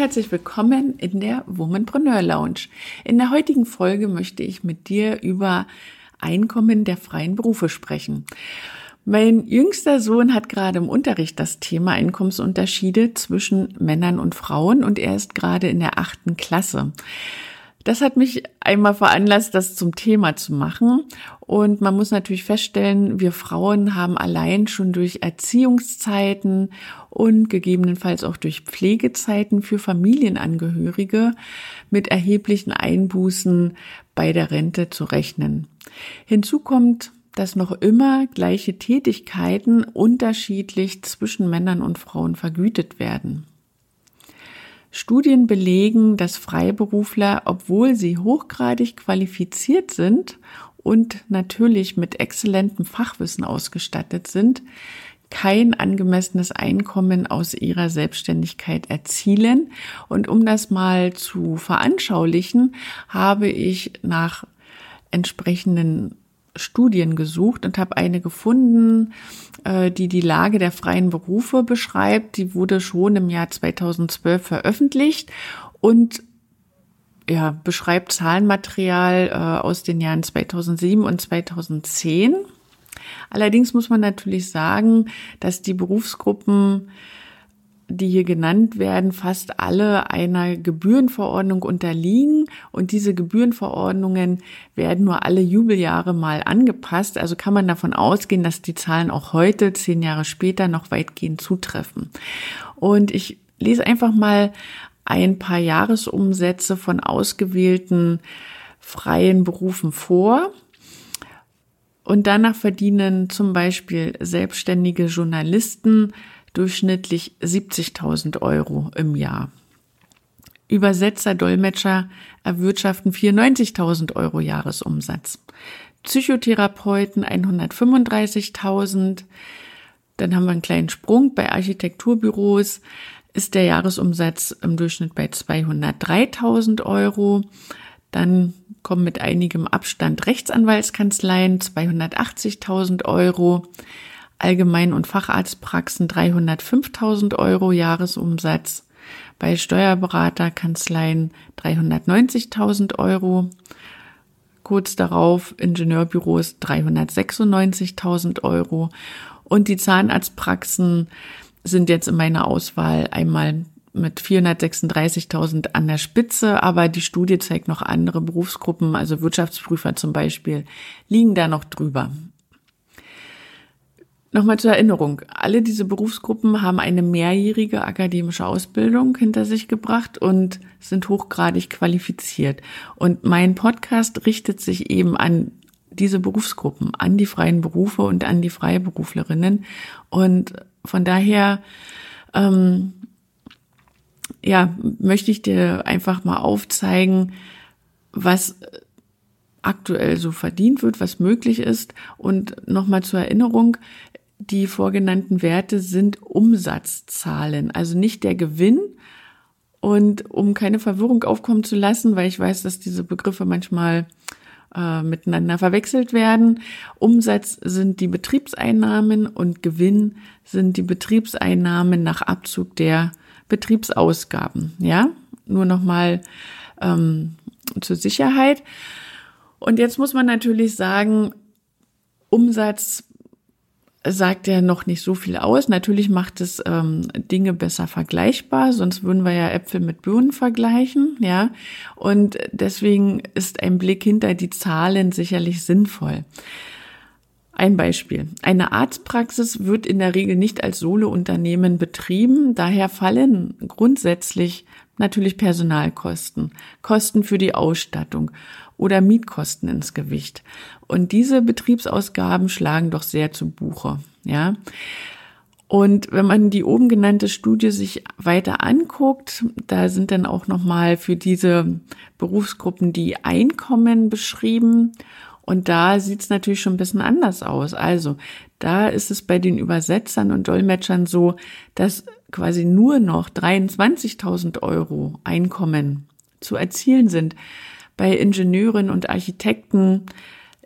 Herzlich willkommen in der Womanpreneur Lounge. In der heutigen Folge möchte ich mit dir über Einkommen der freien Berufe sprechen. Mein jüngster Sohn hat gerade im Unterricht das Thema Einkommensunterschiede zwischen Männern und Frauen und er ist gerade in der achten Klasse. Das hat mich einmal veranlasst, das zum Thema zu machen. Und man muss natürlich feststellen, wir Frauen haben allein schon durch Erziehungszeiten und gegebenenfalls auch durch Pflegezeiten für Familienangehörige mit erheblichen Einbußen bei der Rente zu rechnen. Hinzu kommt, dass noch immer gleiche Tätigkeiten unterschiedlich zwischen Männern und Frauen vergütet werden. Studien belegen, dass Freiberufler, obwohl sie hochgradig qualifiziert sind und natürlich mit exzellentem Fachwissen ausgestattet sind, kein angemessenes Einkommen aus ihrer Selbstständigkeit erzielen. Und um das mal zu veranschaulichen, habe ich nach entsprechenden Studien gesucht und habe eine gefunden, äh, die die Lage der freien Berufe beschreibt. Die wurde schon im Jahr 2012 veröffentlicht und ja, beschreibt Zahlenmaterial äh, aus den Jahren 2007 und 2010. Allerdings muss man natürlich sagen, dass die Berufsgruppen die hier genannt werden, fast alle einer Gebührenverordnung unterliegen und diese Gebührenverordnungen werden nur alle Jubeljahre mal angepasst. Also kann man davon ausgehen, dass die Zahlen auch heute, zehn Jahre später, noch weitgehend zutreffen. Und ich lese einfach mal ein paar Jahresumsätze von ausgewählten freien Berufen vor. Und danach verdienen zum Beispiel selbstständige Journalisten durchschnittlich 70.000 Euro im Jahr. Übersetzer, Dolmetscher erwirtschaften 94.000 Euro Jahresumsatz. Psychotherapeuten 135.000. Dann haben wir einen kleinen Sprung. Bei Architekturbüros ist der Jahresumsatz im Durchschnitt bei 203.000 Euro. Dann kommen mit einigem Abstand Rechtsanwaltskanzleien 280.000 Euro. Allgemein- und Facharztpraxen 305.000 Euro Jahresumsatz, bei Steuerberaterkanzleien 390.000 Euro, kurz darauf Ingenieurbüros 396.000 Euro. Und die Zahnarztpraxen sind jetzt in meiner Auswahl einmal mit 436.000 an der Spitze, aber die Studie zeigt noch andere Berufsgruppen, also Wirtschaftsprüfer zum Beispiel, liegen da noch drüber. Nochmal zur Erinnerung. Alle diese Berufsgruppen haben eine mehrjährige akademische Ausbildung hinter sich gebracht und sind hochgradig qualifiziert. Und mein Podcast richtet sich eben an diese Berufsgruppen, an die freien Berufe und an die Freiberuflerinnen. Und von daher, ähm, ja, möchte ich dir einfach mal aufzeigen, was aktuell so verdient wird, was möglich ist. Und nochmal zur Erinnerung, die vorgenannten Werte sind Umsatzzahlen, also nicht der Gewinn. Und um keine Verwirrung aufkommen zu lassen, weil ich weiß, dass diese Begriffe manchmal äh, miteinander verwechselt werden. Umsatz sind die Betriebseinnahmen und Gewinn sind die Betriebseinnahmen nach Abzug der Betriebsausgaben. Ja, nur nochmal ähm, zur Sicherheit. Und jetzt muss man natürlich sagen, Umsatz sagt ja noch nicht so viel aus. Natürlich macht es ähm, Dinge besser vergleichbar, sonst würden wir ja Äpfel mit Birnen vergleichen, ja. Und deswegen ist ein Blick hinter die Zahlen sicherlich sinnvoll. Ein Beispiel. Eine Arztpraxis wird in der Regel nicht als Solo-Unternehmen betrieben. Daher fallen grundsätzlich natürlich Personalkosten, Kosten für die Ausstattung oder Mietkosten ins Gewicht. Und diese Betriebsausgaben schlagen doch sehr zu Buche, ja. Und wenn man die oben genannte Studie sich weiter anguckt, da sind dann auch nochmal für diese Berufsgruppen die Einkommen beschrieben. Und da sieht es natürlich schon ein bisschen anders aus. Also da ist es bei den Übersetzern und Dolmetschern so, dass quasi nur noch 23.000 Euro Einkommen zu erzielen sind. Bei Ingenieuren und Architekten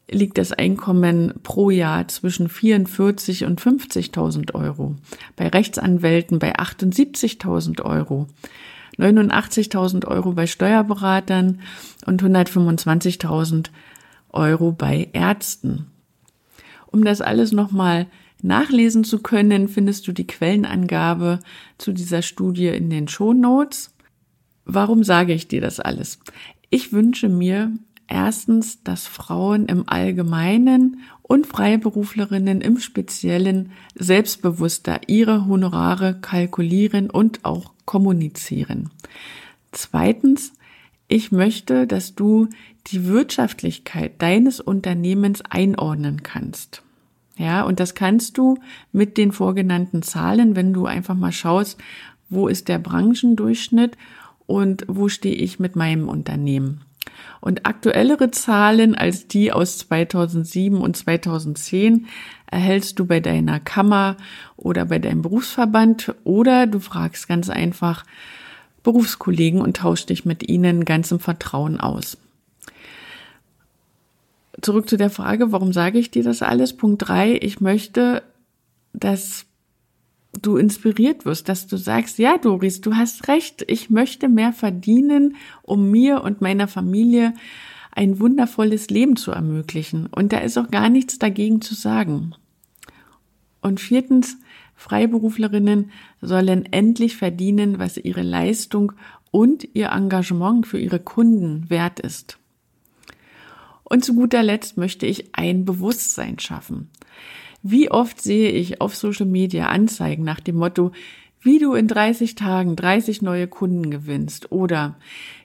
liegt das Einkommen pro Jahr zwischen 44 und 50.000 Euro. Bei Rechtsanwälten bei 78.000 Euro. 89.000 Euro bei Steuerberatern und 125.000 Euro bei Ärzten. Um das alles nochmal nachlesen zu können, findest du die Quellenangabe zu dieser Studie in den Shownotes. Warum sage ich dir das alles? Ich wünsche mir erstens, dass Frauen im Allgemeinen und Freiberuflerinnen im Speziellen selbstbewusster ihre Honorare kalkulieren und auch kommunizieren. Zweitens, ich möchte, dass du die Wirtschaftlichkeit deines Unternehmens einordnen kannst. Ja, und das kannst du mit den vorgenannten Zahlen, wenn du einfach mal schaust, wo ist der Branchendurchschnitt und wo stehe ich mit meinem Unternehmen. Und aktuellere Zahlen als die aus 2007 und 2010 erhältst du bei deiner Kammer oder bei deinem Berufsverband oder du fragst ganz einfach Berufskollegen und tauschst dich mit ihnen ganz im Vertrauen aus. Zurück zu der Frage, warum sage ich dir das alles? Punkt drei: ich möchte, dass du inspiriert wirst, dass du sagst, ja, Doris, du hast recht, ich möchte mehr verdienen, um mir und meiner Familie ein wundervolles Leben zu ermöglichen. Und da ist auch gar nichts dagegen zu sagen. Und viertens, Freiberuflerinnen sollen endlich verdienen, was ihre Leistung und ihr Engagement für ihre Kunden wert ist. Und zu guter Letzt möchte ich ein Bewusstsein schaffen. Wie oft sehe ich auf Social Media Anzeigen nach dem Motto, wie du in 30 Tagen 30 neue Kunden gewinnst oder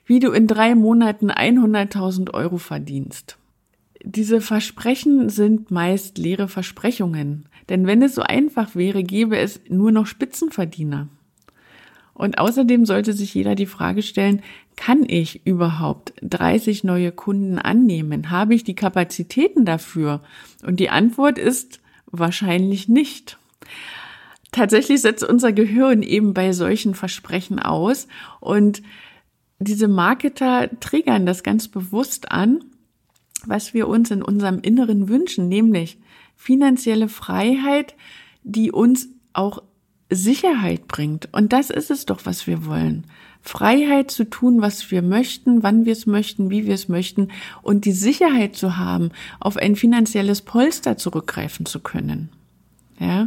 wie du in drei Monaten 100.000 Euro verdienst. Diese Versprechen sind meist leere Versprechungen, denn wenn es so einfach wäre, gäbe es nur noch Spitzenverdiener. Und außerdem sollte sich jeder die Frage stellen, kann ich überhaupt 30 neue Kunden annehmen? Habe ich die Kapazitäten dafür? Und die Antwort ist Wahrscheinlich nicht. Tatsächlich setzt unser Gehirn eben bei solchen Versprechen aus und diese Marketer triggern das ganz bewusst an, was wir uns in unserem Inneren wünschen, nämlich finanzielle Freiheit, die uns auch Sicherheit bringt. Und das ist es doch, was wir wollen. Freiheit zu tun, was wir möchten, wann wir es möchten, wie wir es möchten und die Sicherheit zu haben, auf ein finanzielles Polster zurückgreifen zu können. Ja.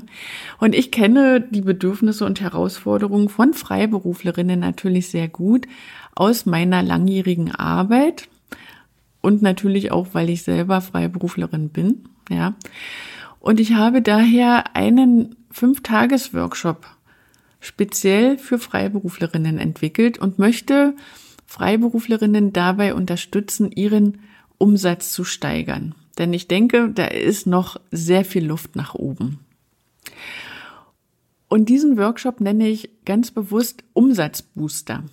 Und ich kenne die Bedürfnisse und Herausforderungen von Freiberuflerinnen natürlich sehr gut aus meiner langjährigen Arbeit und natürlich auch, weil ich selber Freiberuflerin bin. Ja. Und ich habe daher einen Fünf-Tages-Workshop speziell für Freiberuflerinnen entwickelt und möchte Freiberuflerinnen dabei unterstützen, ihren Umsatz zu steigern. Denn ich denke, da ist noch sehr viel Luft nach oben. Und diesen Workshop nenne ich ganz bewusst Umsatzbooster.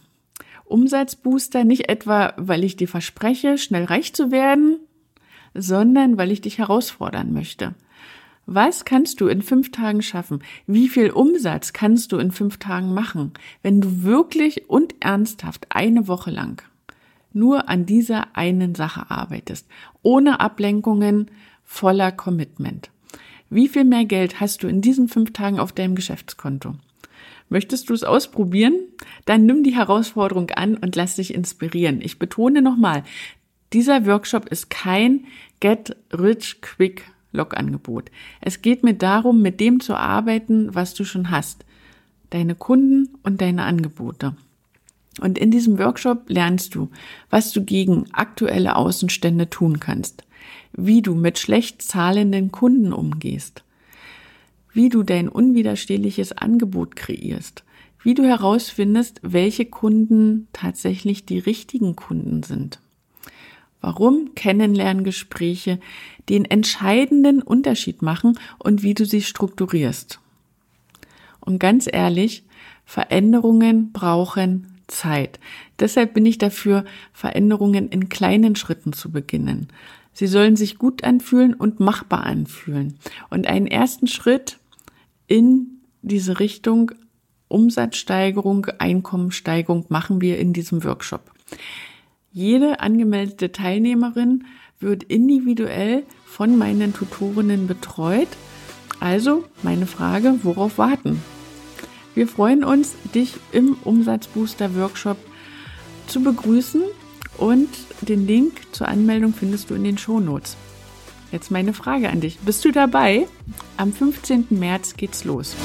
Umsatzbooster nicht etwa, weil ich dir verspreche, schnell reich zu werden, sondern weil ich dich herausfordern möchte. Was kannst du in fünf Tagen schaffen? Wie viel Umsatz kannst du in fünf Tagen machen, wenn du wirklich und ernsthaft eine Woche lang nur an dieser einen Sache arbeitest, ohne Ablenkungen, voller Commitment? Wie viel mehr Geld hast du in diesen fünf Tagen auf deinem Geschäftskonto? Möchtest du es ausprobieren? Dann nimm die Herausforderung an und lass dich inspirieren. Ich betone nochmal, dieser Workshop ist kein Get Rich Quick Logangebot. Es geht mir darum, mit dem zu arbeiten, was du schon hast. Deine Kunden und deine Angebote. Und in diesem Workshop lernst du, was du gegen aktuelle Außenstände tun kannst, wie du mit schlecht zahlenden Kunden umgehst, wie du dein unwiderstehliches Angebot kreierst, wie du herausfindest, welche Kunden tatsächlich die richtigen Kunden sind warum Kennenlerngespräche den entscheidenden Unterschied machen und wie du sie strukturierst. Und ganz ehrlich, Veränderungen brauchen Zeit. Deshalb bin ich dafür, Veränderungen in kleinen Schritten zu beginnen. Sie sollen sich gut anfühlen und machbar anfühlen. Und einen ersten Schritt in diese Richtung Umsatzsteigerung, Einkommensteigerung machen wir in diesem Workshop. Jede angemeldete Teilnehmerin wird individuell von meinen Tutorinnen betreut. Also meine Frage, worauf warten? Wir freuen uns, dich im Umsatzbooster Workshop zu begrüßen und den Link zur Anmeldung findest du in den Shownotes. Jetzt meine Frage an dich. Bist du dabei? Am 15. März geht's los.